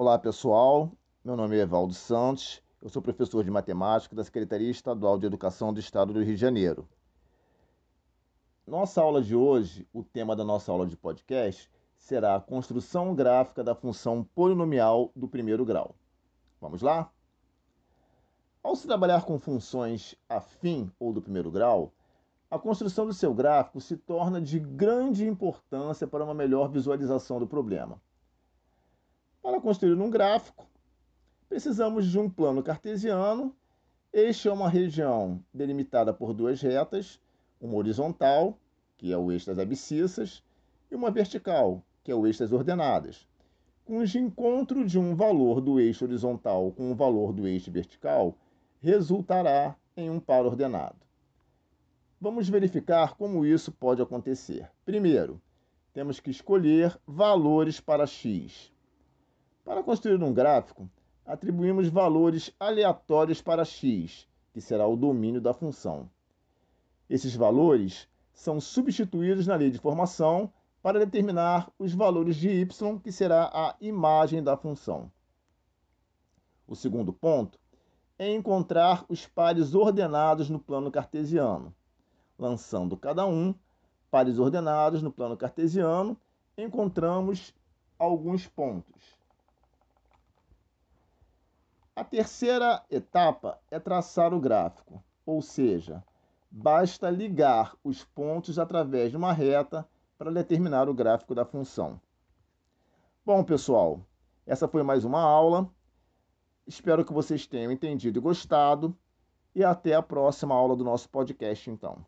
Olá pessoal, meu nome é Evaldo Santos, eu sou professor de matemática da Secretaria Estadual de Educação do Estado do Rio de Janeiro. Nossa aula de hoje, o tema da nossa aula de podcast será a construção gráfica da função polinomial do primeiro grau. Vamos lá? Ao se trabalhar com funções afim ou do primeiro grau, a construção do seu gráfico se torna de grande importância para uma melhor visualização do problema. Para construir um gráfico, precisamos de um plano cartesiano. Este é uma região delimitada por duas retas, uma horizontal, que é o eixo das abscissas, e uma vertical, que é o eixo das ordenadas, cujo encontro de um valor do eixo horizontal com o um valor do eixo vertical resultará em um par ordenado. Vamos verificar como isso pode acontecer. Primeiro, temos que escolher valores para x. Para construir um gráfico, atribuímos valores aleatórios para x, que será o domínio da função. Esses valores são substituídos na lei de formação para determinar os valores de y, que será a imagem da função. O segundo ponto é encontrar os pares ordenados no plano cartesiano. Lançando cada um, pares ordenados no plano cartesiano, encontramos alguns pontos. A terceira etapa é traçar o gráfico, ou seja, basta ligar os pontos através de uma reta para determinar o gráfico da função. Bom, pessoal, essa foi mais uma aula. Espero que vocês tenham entendido e gostado. E até a próxima aula do nosso podcast, então.